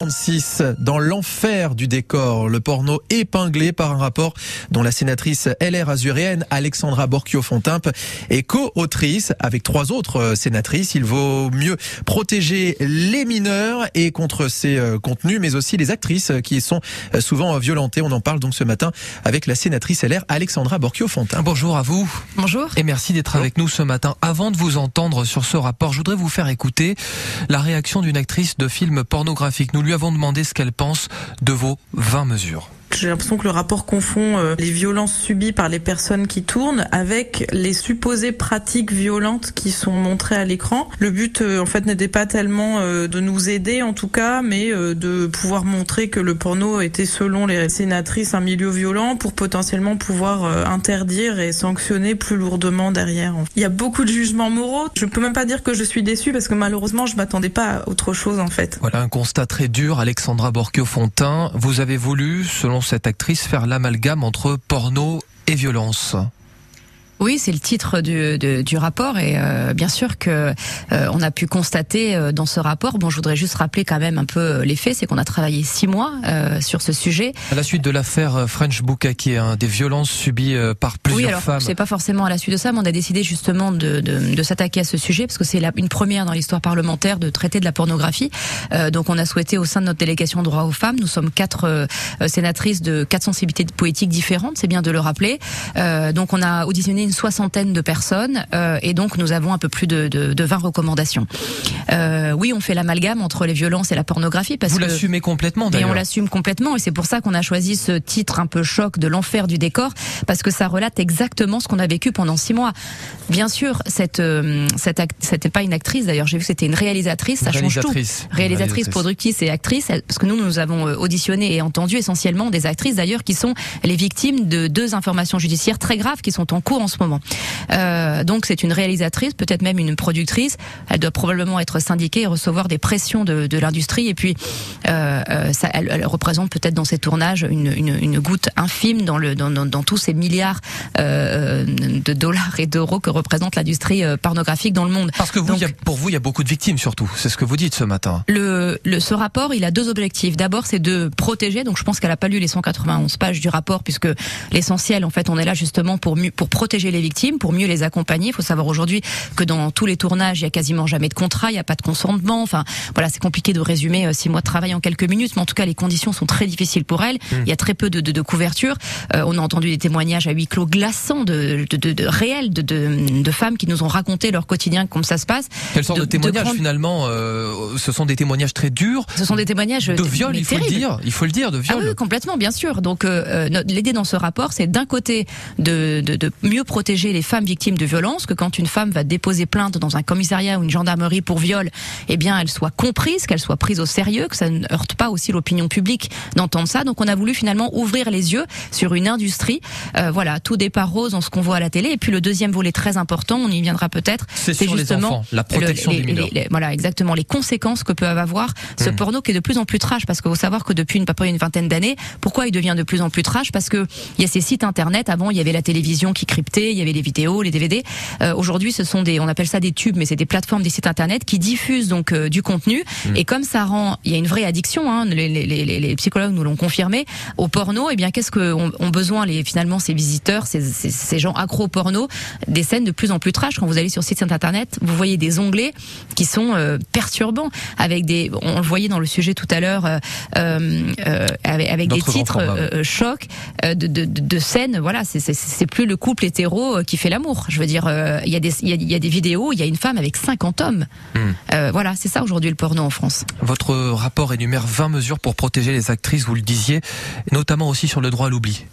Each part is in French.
36 dans l'enfer du décor, le porno épinglé par un rapport dont la sénatrice LR azuréenne Alexandra Borchio-Fontimp est co-autrice avec trois autres euh, sénatrices. Il vaut mieux protéger les mineurs et contre ces euh, contenus, mais aussi les actrices qui sont euh, souvent violentées. On en parle donc ce matin avec la sénatrice LR Alexandra Borchio-Fontimp. Bonjour à vous. Bonjour. Et merci d'être avec nous ce matin. Avant de vous entendre sur ce rapport, je voudrais vous faire écouter la réaction d'une actrice de film pornographique. Nous lui avons demandé ce qu'elle pense de vos 20 mesures. J'ai l'impression que le rapport confond euh, les violences subies par les personnes qui tournent avec les supposées pratiques violentes qui sont montrées à l'écran. Le but, euh, en fait, n'était pas tellement euh, de nous aider, en tout cas, mais de pouvoir montrer que le porno était, selon les sénatrices, un milieu violent pour potentiellement pouvoir interdire et sanctionner plus lourdement derrière. Il y a beaucoup de jugements moraux. Je peux même pas dire que je suis déçue parce que malheureusement, je m'attendais pas à autre chose, en fait. Voilà un constat très dur, Alexandra Borchio-Fontin. Vous avez voulu, selon cette actrice faire l'amalgame entre porno et violence. Oui, c'est le titre du, du rapport et euh, bien sûr que euh, on a pu constater euh, dans ce rapport. Bon, je voudrais juste rappeler quand même un peu les faits, c'est qu'on a travaillé six mois sur ce sujet. À la suite de l'affaire French Bukake, hein, des violences subies par plusieurs oui, alors, femmes. C'est pas forcément à la suite de ça, mais on a décidé justement de, de, de s'attaquer à ce sujet parce que c'est une première dans l'histoire parlementaire de traiter de la pornographie. donc, on a souhaité au sein de notre délégation droit aux femmes, nous sommes quatre sénatrices de quatre sensibilités poétiques différentes, c'est bien de le rappeler. donc, on a auditionné une soixantaine de personnes euh, et donc nous avons un peu plus de, de, de 20 recommandations. Euh, oui, on fait l'amalgame entre les violences et la pornographie parce Vous que l'assumez complètement et on l'assume complètement et c'est pour ça qu'on a choisi ce titre un peu choc de l'enfer du décor parce que ça relate exactement ce qu'on a vécu pendant six mois. Bien sûr, cette euh, cette c'était pas une actrice d'ailleurs, j'ai vu que c'était une réalisatrice, ça change tout. Réalisatrice, réalisatrice productrice et actrice parce que nous nous avons auditionné et entendu essentiellement des actrices d'ailleurs qui sont les victimes de deux informations judiciaires très graves qui sont en cours en ce moment. Euh, donc c'est une réalisatrice, peut-être même une productrice. Elle doit probablement être syndiquée et recevoir des pressions de, de l'industrie. Et puis, euh, euh ça, elle, elle, représente peut-être dans ses tournages une, une, une goutte infime dans, le, dans, dans, dans tous ces milliards euh, de dollars et d'euros que représente l'industrie pornographique dans le monde. Parce que vous, donc, y a, pour vous, il y a beaucoup de victimes surtout. C'est ce que vous dites ce matin. Le, le ce rapport, il a deux objectifs. D'abord, c'est de protéger. Donc, je pense qu'elle a pas lu les 191 pages du rapport, puisque l'essentiel, en fait, on est là justement pour pour protéger les victimes, pour mieux les accompagner. Il faut savoir aujourd'hui que dans tous les tournages, il y a quasiment jamais de contrat, il n'y a pas de consentement. Enfin, voilà, c'est compliqué de résumer euh, six mois de travail en quelques minutes, mais en tout cas, les conditions sont très difficiles pour elle. Mmh. Il y a très peu de, de, de couverture. Euh, on a entendu des témoignages à huis clos glaçants, de, de, de réels, de, femmes qui nous ont raconté leur quotidien, comme ça se passe. Quelle sorte de, témoignages finalement euh, Ce sont des témoignages très durs. Ce sont des témoignages de viol, il faut le dire. Il faut le dire, de viol. Ah oui, complètement, bien sûr. Donc, euh, l'idée dans ce rapport, c'est d'un côté de, de, de mieux protéger les femmes victimes de violences, que quand une femme va déposer plainte dans un commissariat ou une gendarmerie pour viol, eh bien, elle soit comprise, qu'elle soit prise au sérieux, que ça ne heurte pas aussi l'opinion publique d'entendre ça. Donc, on a voulu finalement ouvrir les yeux sur une industrie. Euh, voilà, tout départ rose en ce qu'on voit à la télé. Et puis, le deuxième volet très important, on y viendra peut-être, c'est justement enfants, la protection le, les, des mineurs. Les, les, voilà, exactement les conséquences que peut avoir ce mmh. porno qui est de plus en plus trash. Parce qu'il faut savoir que depuis une, peu près une vingtaine d'années, pourquoi il devient de plus en plus trash? Parce que il y a ces sites internet. Avant, il y avait la télévision qui cryptait, il y avait les vidéos, les DVD. Euh, Aujourd'hui, ce sont des, on appelle ça des tubes, mais c'est des plateformes, des sites internet qui diffusent donc euh, du contenu. Mmh. Et comme ça rend, il y a une vraie addiction. Hein, les, les, les, les, psychologues nous l'ont confirmé au porno. Et eh bien, qu'est-ce que ont, ont, besoin les finalement ces visiteurs, ces, ces, ces gens accros au porno, des scènes de plus en plus trash. Quand vous allez sur site internet, vous voyez des onglets qui sont euh, perturbants, avec des, on le voyait dans le sujet tout à l'heure, avec, avec des titres chocs de, de, de, scènes. Voilà, c'est plus le couple hétéro qui fait l'amour. Je veux dire, il y a des il y, a, y, a des vidéos, il y a une femme avec 50 hommes. Hmm. Euh, voilà, c'est ça aujourd'hui le porno en France. Votre rapport énumère 20 mesures pour protéger les actrices, vous le disiez, notamment aussi sur le droit à l'oubli.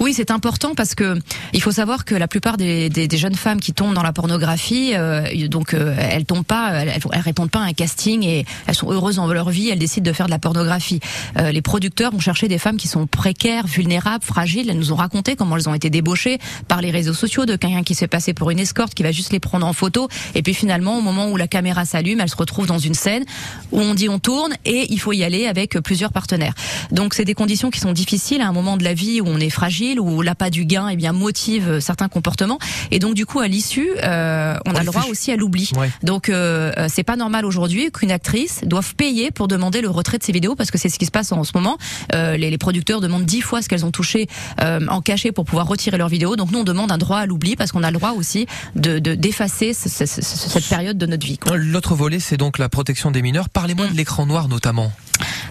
Oui, c'est important parce que il faut savoir que la plupart des, des, des jeunes femmes qui tombent dans la pornographie, euh, donc euh, elles tombent pas, elles, elles, répondent pas à un casting et elles sont heureuses dans leur vie, elles décident de faire de la pornographie. Euh, les producteurs ont cherché des femmes qui sont précaires, vulnérables, fragiles. Elles nous ont raconté comment elles ont été débauchées par les réseaux sociaux de quelqu'un qui se fait passer pour une escorte, qui va juste les prendre en photo et puis finalement au moment où la caméra s'allume, elles se retrouvent dans une scène où on dit on tourne et il faut y aller avec plusieurs partenaires. Donc c'est des conditions qui sont difficiles à un moment de la vie où on est fragile viril ou l'appât du gain, eh bien motive certains comportements. Et donc du coup, à l'issue, euh, on, a le droit aussi à l'oubli. Donc euh, c'est pas normal aujourd'hui qu'une actrice doive payer pour demander le retrait de ses vidéos parce que c'est ce qui se passe en ce moment. Euh, les, les, producteurs demandent dix fois ce qu'elles ont touché euh, en cachet pour pouvoir retirer leurs vidéos. Donc nous on demande un droit à l'oubli parce qu'on a le droit aussi de d'effacer cette période de notre vie. L'autre volet c'est donc la protection des mineurs. Parlez-moi de l'écran noir notamment.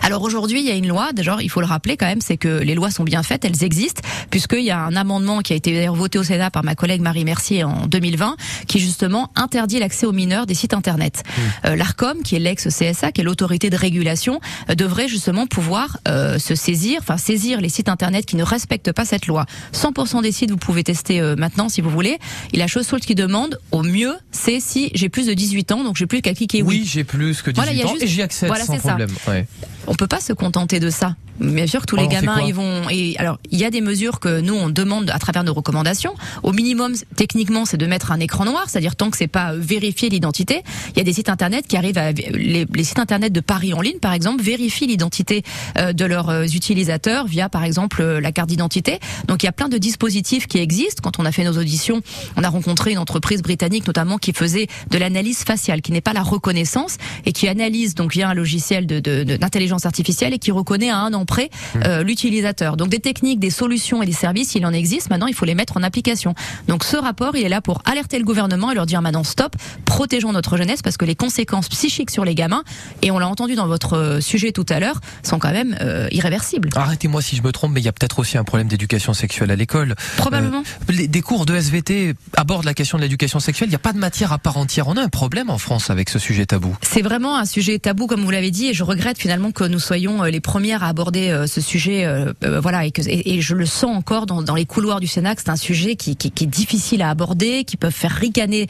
Alors aujourd'hui, il y a une loi, déjà, il faut le rappeler quand même, c'est que les lois sont bien faites, elles existent, puisqu'il y a un amendement qui a été voté au Sénat par ma collègue Marie Mercier en 2020, qui justement interdit l'accès aux mineurs des sites internet. Mmh. Euh, L'Arcom, qui est l'ex-CSA, qui est l'autorité de régulation, euh, devrait justement pouvoir euh, se saisir, enfin saisir les sites internet qui ne respectent pas cette loi. 100% des sites, vous pouvez tester maintenant si vous voulez. Et la chose seule qui demande, au mieux, c'est si j'ai plus de 18 ans, donc j'ai plus qu'à cliquer oui. Oui, j'ai plus que 18 ans et j'y accède voilà, sans problème. Ouais. On peut pas se contenter de ça. Bien sûr que tous les gamins ils vont et alors il y a des mesures que nous on demande à travers nos recommandations. Au minimum techniquement c'est de mettre un écran noir, c'est-à-dire tant que c'est pas vérifier l'identité. Il y a des sites internet qui arrivent à les, sites internet de Paris en ligne par exemple vérifient l'identité euh, de leurs euh, utilisateurs via par exemple euh, la carte d'identité. Donc il y a plein de dispositifs qui existent. Quand on a fait nos auditions, on a rencontré une entreprise britannique notamment qui faisait de l'analyse faciale, qui n'est pas la reconnaissance et qui analyse donc via un logiciel de d'intelligence artificielle et qui reconnaît à un an près mmh. euh, l'utilisateur. Donc des techniques, des solutions et des services, il en existe. Maintenant, il faut les mettre en application. Donc ce rapport, il est là pour alerter le gouvernement et leur dire maintenant stop, protégeons notre jeunesse parce que les conséquences psychiques sur les gamins, et on l'a entendu dans votre euh, sujet tout à l'heure, sont quand même euh, irréversibles. Arrêtez-moi si je me trompe, mais il y a peut-être aussi un problème d'éducation sexuelle à l'école. Probablement. des cours de SVT abordent la question de l'éducation sexuelle. Il n'y a pas de matière à part entière. On a un problème en France avec ce sujet tabou. C'est vraiment un sujet tabou, comme vous l'avez dit, et je regrette finalement que nous soyons euh, les premières à aborder euh, ce sujet, euh, voilà, et, je le sens encore dans, les couloirs du Sénat, c'est un sujet qui, est difficile à aborder, qui peut faire ricaner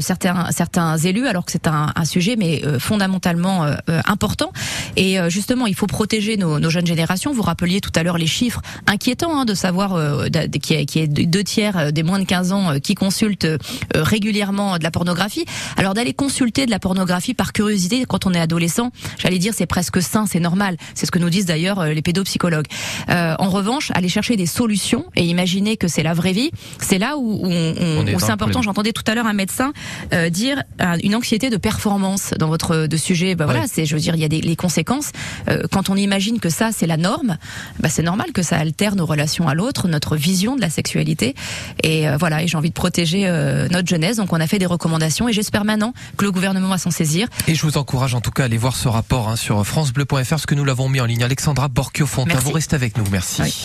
certains certains élus, alors que c'est un, sujet mais fondamentalement important. Et justement, il faut protéger nos, jeunes générations. Vous rappeliez tout à l'heure les chiffres inquiétants hein, de savoir qui est, qui est deux tiers des moins de 15 ans qui consultent régulièrement de la pornographie. Alors d'aller consulter de la pornographie par curiosité quand on est adolescent, j'allais dire c'est presque sain, c'est normal. C'est ce que nous disent d'ailleurs euh, les pédopsychologues. Euh, en revanche, aller chercher des solutions et imaginer que c'est la vraie vie, c'est là où, où, c'est important. J'entendais tout à l'heure un médecin euh, dire euh, une anxiété de performance dans votre de sujet. Bah voilà, c'est, je veux dire, il y a des les conséquences. Quand on imagine que ça c'est la norme, bah c'est normal que ça altère nos relations à l'autre, notre vision de la sexualité. Et voilà, et j'ai envie de protéger notre jeunesse. Donc on a fait des recommandations et j'espère maintenant que le gouvernement va s'en saisir. Et je vous encourage en tout cas à aller voir ce rapport hein, sur francebleu.fr, ce que nous l'avons mis en ligne. Alexandra Borchio-Fontin, vous restez avec nous. Merci.